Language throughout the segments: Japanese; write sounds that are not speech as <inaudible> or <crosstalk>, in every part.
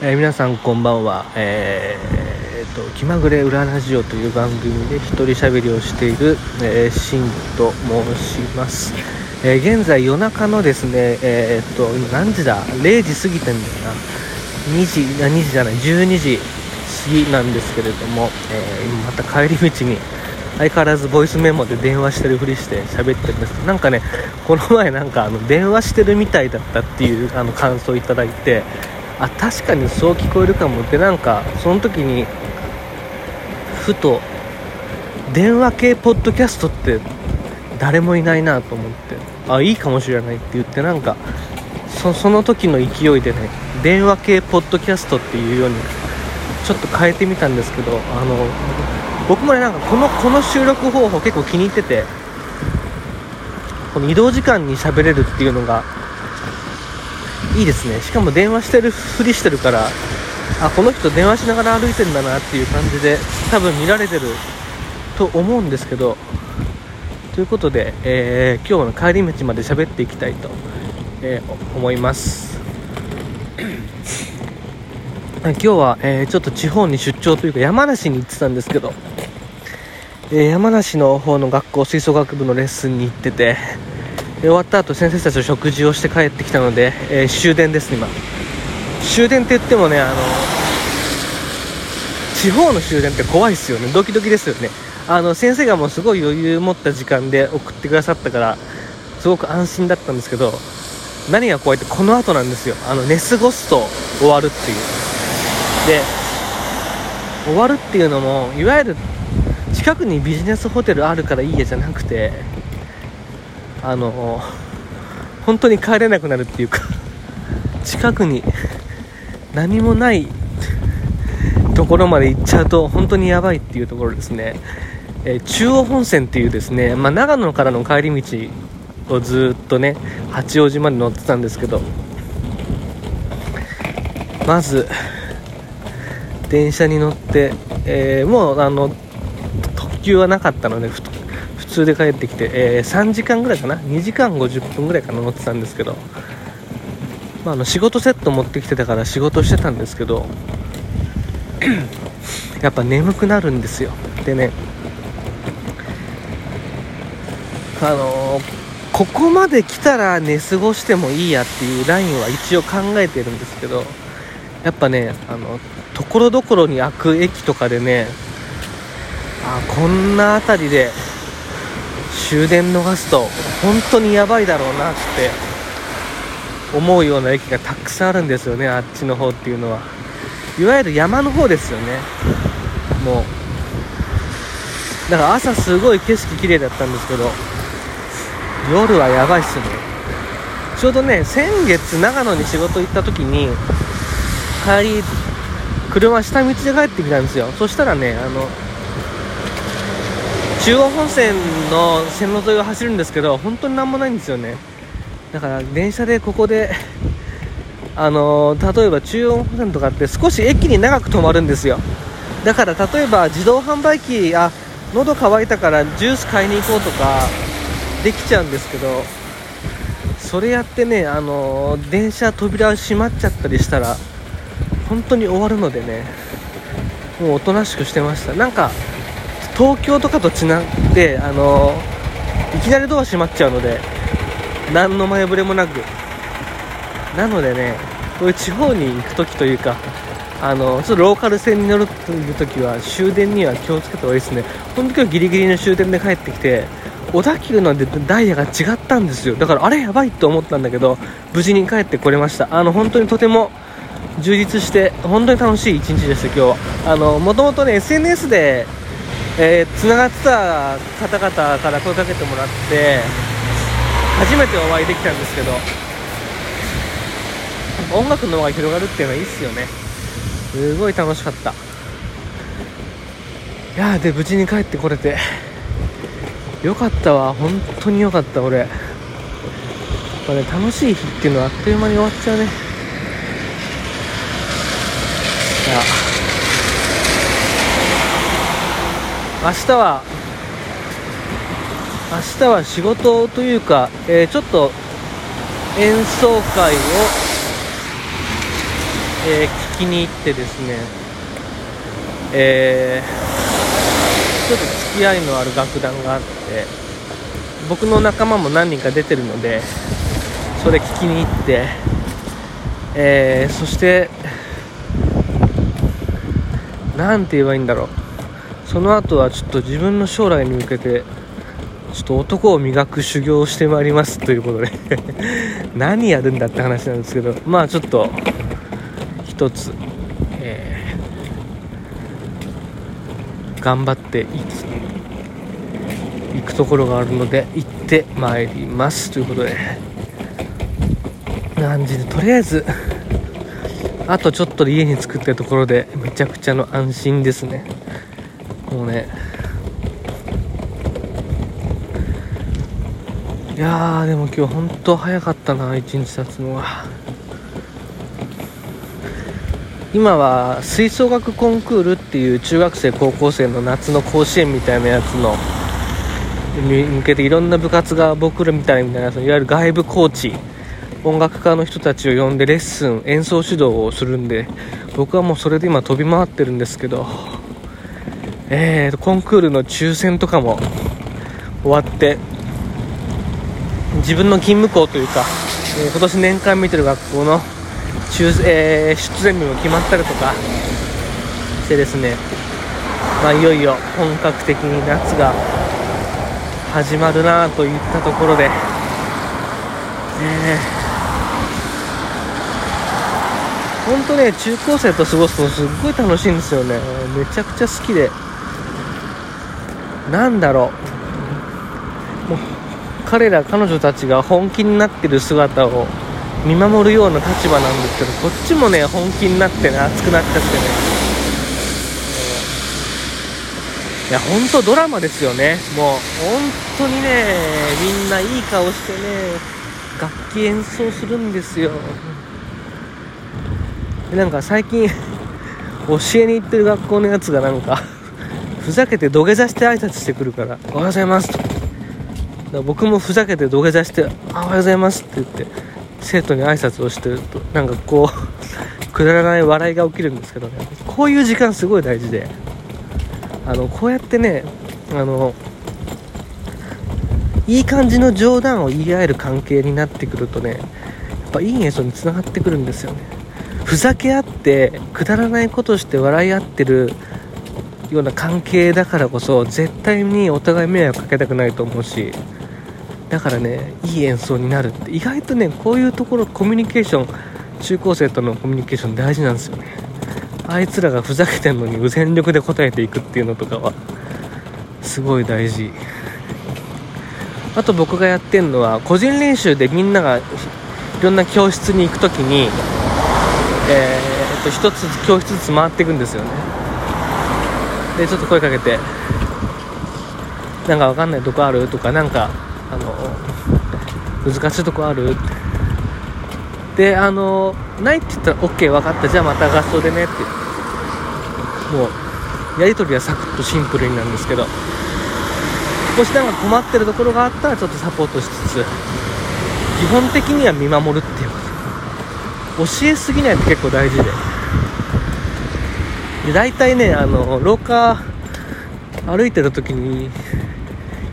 えー、皆さんこんばんは、えー、と気まぐれ裏ラジオという番組で一人喋りをしている、えー、シンと申します、えー、現在夜中のですねえー、と今何時だ？0時過ぎてんだよな。2時あ2時じゃない12時過ぎなんですけれども、えー、また帰り道に相変わらずボイスメモで電話してるふりして喋ってるんです。なんかねこの前なんかあの電話してるみたいだったっていうあの感想をいただいてあ確かにそう聞こえるかも。ってなんかその時にふと電話系ポッドキャストって誰もいないなと思ってあいいかもしれないって言ってなんかそその時の勢いでね電話系ポッドキャストっていうようにちょっと変えてみたんですけどあの僕もねなんかこのこの収録方法結構気に入っててこの移動時間に喋れるっていうのがいいですね。しかも電話してるふりしてるからあこの人電話しながら歩いてんだなっていう感じで多分見られてると思うんですけどということで、えー、今日の帰り道まで喋っていきたいと、えー、思います。今日は、えー、ちょっと地方に出張というか山梨に行ってたんですけど、え山梨の方の学校吹奏楽部のレッスンに行ってて終わった後先生たちと食事をして帰ってきたので、えー、終電です今。終電って言ってもねあの地方の終電って怖いですよね。ドキドキですよね。あの先生がもうすごい余裕持った時間で送ってくださったからすごく安心だったんですけど何が怖いってこの後なんですよ。あの寝過ごすと終わるっていう。で終わるっていうのもいわゆる近くにビジネスホテルあるからいいやじゃなくてあの本当に帰れなくなるっていうか近くに何もないところまで行っちゃうと本当にやばいっていうところですね、えー、中央本線っていうですね、まあ、長野からの帰り道をずっとね八王子まで乗ってたんですけどまず電車に乗って、えー、もうあの特急はなかったので通で帰ってきて、えー、3時間ぐらいかな？2時間50分ぐらいかな乗ってたんですけど、まあ、あの仕事セット持ってきてたから仕事してたんですけど <clears throat> やっぱ眠くなるんですよ。でねあのー、ここまで来たら寝過ごしてもいいやっていうラインは一応考えてるんですけどやっぱねあのところどころに開く駅とかでねあこんな辺りで終電逃すと本当にやばいだろうなって思うような駅がたくさんあるんですよねあっちの方っていうのは。いわゆる山の方ですよね。もう。だから朝すごい景色綺麗だったんですけど夜はやばいっすね。ちょうどね先月長野に仕事行った時に帰り車下道で帰ってきたんですよ。そしたらねあの中央本線の線路沿いを走るんですけど本当に何もないんですよね。だから電車でここであの例えば中央本線とかって少し駅に長く止まるんですよ。だから例えば自動販売機あ喉乾いたからジュース買いに行こうとかできちゃうんですけどそれやってねあの電車扉閉まっちゃったりしたら本当に終わるのでねもうおとなしくしてました。なんか東京とかと違ってあのいきなりドア閉まっちゃうので何の前触れもなく。なのでねこういう地方に行く時というかあのちょっとローカル線に乗るという時は終電には気をつけた方がいいですね。本当今日ギリギリの終電で帰ってきて小田急のダイヤが違ったんですよ。だからあれやばいと思ったんだけど無事に帰ってこれました。あの本当にとても充実して本当に楽しい一日でした今日は。あのもともとね SNS でえー、つながってた方々から声かけてもらって初めてお会いできたんですけど音楽の輪が広がるっていうのはいいっすよね。すごい楽しかった。いやで無事に帰ってこれて。よかったわ。本当によかった俺。これ、ね、楽しい日っていうのはあっという間に終わっちゃうね。さあ明日は明日は仕事というか、えー、ちょっと演奏会を、えー、聞きに行ってですね、えー、ちょっと付き合いのある楽団があって僕の仲間も何人か出てるのでそれ聞きに行って、え、そして何て言えばいいんだろう。その後はちょっと自分の将来に向けてちょっと男を磨く修行をしてまいりますということで <laughs> 何やるんだって話なんですけどまあちょっと一つ、えー、頑張ってい行くところがあるので行ってまいりますということで感じでとりあえずあとちょっとで家に着くってところでめちゃくちゃの安心ですね。もうね。いやーでも今日本当早かったな一日経つのは。今は吹奏楽コンクールっていう中学生高校生の夏の甲子園みたいなやつのに向けていろんな部活が僕らみたいみたいないわゆる外部コーチ音楽家の人たちを呼んでレッスン演奏指導をするんで僕はもうそれで今飛び回ってるんですけどえー、コンクールの抽選とかも終わって自分の勤務校というか、えー、今年年間見てる学校の抽、えー、出演日も決まったりとかしてですね、まあ、いよいよ本格的に夏が始まるなといったところで、えー、本当ね中高生と過ごすのすっごい楽しいんですよね。めちゃくちゃ好きで。なんだろう。もう彼ら彼女たちが本気になってる姿を見守るような立場なんですけどこっちもね本気になってね熱くなっちゃってね。いや本当ドラマですよね。もう本当にねみんないい顔してね楽器演奏するんですよ。なんか最近教えに行ってる学校のやつがなんかふざけて土下座して挨拶してくるから「おはようございます」と。だ僕もふざけて土下座して「おはようございます」って言って生徒に挨拶をしてるとなんかこう <laughs> くだらない笑いが起きるんですけどね。こういう時間すごい大事であのこうやってねあのいい感じの冗談を言い合える関係になってくるとねやっぱいい演奏につながってくるんですよね。ふざけ合ってくだらないことして笑い合ってるような関係だからこそ絶対にお互い迷惑かけたくないと思うしだからねいい演奏になるって意外とねこういうところコミュニケーション中高生とのコミュニケーション大事なんですよね。あいつらがふざけてんのに全力で答えていくっていうのとかはすごい大事。あと僕がやってるのは個人練習でみんながいろんな教室に行く時にえー、っと1つずつ教室ずつ回っていくんですよね。でちょっと声かけてなんかわかんないとこある？とかなんかあの難しいとこある？ってであのないって言ったら OK 分かった。じゃあまた合奏でねって。もうやり取りはサクッとシンプルになんですけど。もしなんか困ってるところがあったらちょっとサポートしつつ。基本的には見守るっていうこと教えすぎないと結構大事で。で大体ねあの廊下歩いてる時に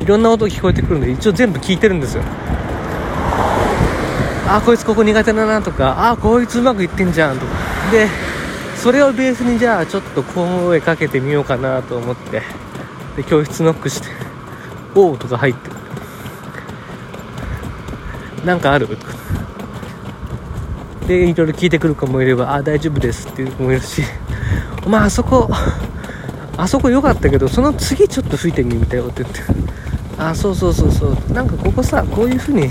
いろんな音聞こえてくるんで一応全部聞いてるんですよ。あこいつここ苦手だなとかあこいつうまくいってんじゃんとか。でそれをベースにじゃあちょっと声かけてみようかなと思ってで教室ノックして「おう」とか入ってなんかある？とかでいろいろ聞いてくる子もいれば「あ大丈夫です」っていう子もいるし。まああそこあそこ良かったけどその次ちょっと吹いてみたよって言って。あそうそうそうそう。なんかここさこういう風に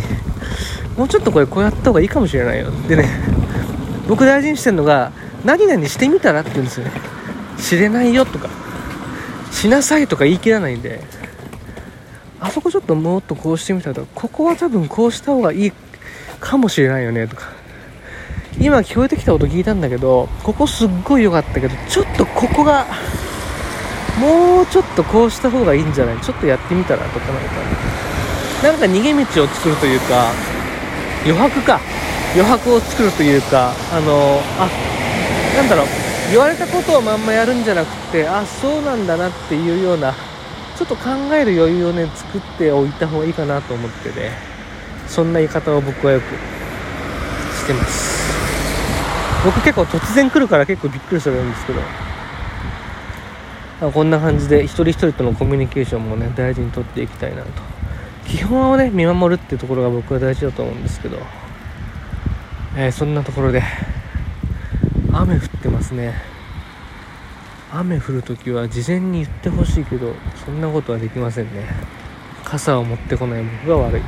もうちょっとこれこうやった方がいいかもしれないよ。でね僕大事にしてるのが何々してみたらって言うんですよね。知れないよとかしなさいとか言い切らないんで。あそこちょっともっとこうしてみたらここは多分こうした方がいいかもしれないよねとか。今聞こえてきた音聞いたんだけどここすっごい良かったけどちょっとここがもうちょっとこうした方がいいんじゃない？ちょっとやってみたらとかなんかなんか逃げ道を作るというか余白か。余白を作るというかあのあなんだろう。言われたことをまんまやるんじゃなくてあそうなんだなっていうようなちょっと考える余裕をね作っておいた方がいいかなと思ってね。そんな言い方を僕はよくしてます。僕結構突然来るから結構びっくりするんですけど。こんな感じで一人一人とのコミュニケーションもね大事にとっていきたいなと。基本はね見守るっていうところが僕は大事だと思うんですけど、えー、そんなところで雨降ってますね。雨降るときは事前に言ってほしいけどそんなことはできませんね。傘を持ってこない僕が悪い。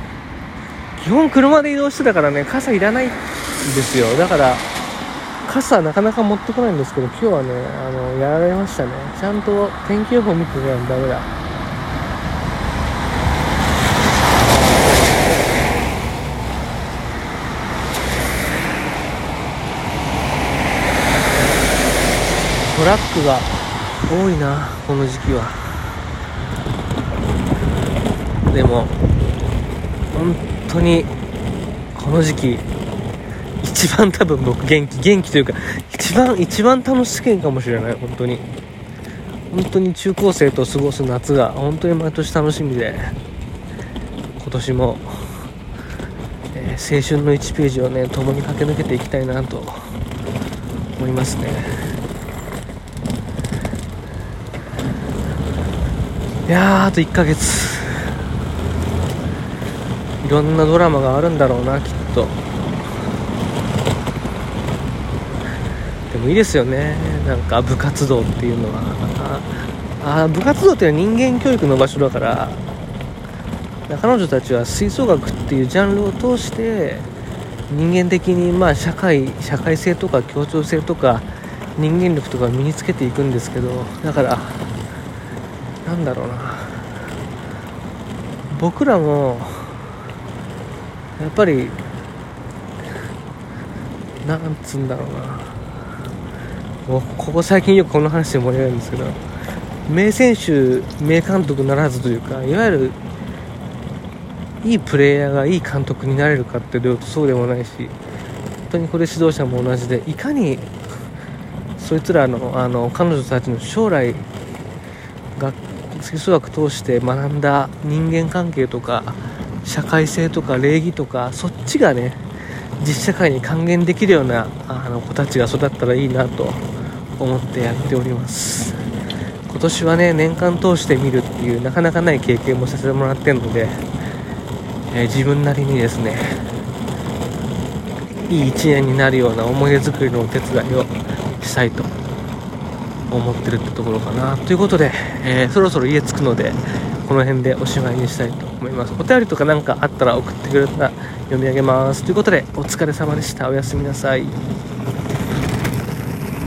基本車で移動してたからね傘いらないんですよ。だから傘なかなか持ってこないんですけど今日はねあのやられましたね。ちゃんと天気予報見てないとダメだ。トラックが多いなこの時期は。でも本当にこの時期一番多分僕元気元気というか一番一番楽しいかもしれない本当に。本当に中高生と過ごす夏が本当に毎年楽しみで今年も、えー、青春の1ページをね共に駆け抜けていきたいなと思いますね。いやあと1ヶ月。いろんなドラマがあるんだろうなきっと。もいいですよね。なんか部活動っていうのは。ああ部活動っていうのは人間教育の場所だから。彼女たちは吹奏楽っていうジャンルを通して人間的にまあ社会社会性とか協調性とか人間力とか身につけていくんですけど。だからなんだろうな。僕らもやっぱりなんつうんだろうな。ここ最近よくこの話で盛り上がるんですけど名選手名監督ならずというかいわゆるいいプレーヤーがいい監督になれるかっていうとそうでもないし本当にこれ指導者も同じでいかにそいつらのあの彼女たちの将来が吹奏楽通して学んだ人間関係とか社会性とか礼儀とかそっちがね実社会に還元できるようなあの子たちが育ったらいいなと思ってやっております。今年はね年間通して見るっていうなかなかない経験もさせてもらってるので、えー、自分なりにですねいい1年になるような思い出作りのお手伝いをしたいと思ってるってところかな。ということで、えー、そろそろ家着くのでこの辺でおしまいにしたいと思います。お便りとか何かあったら送ってくれたら読み上げます。ということでお疲れ様でした。おやすみなさい。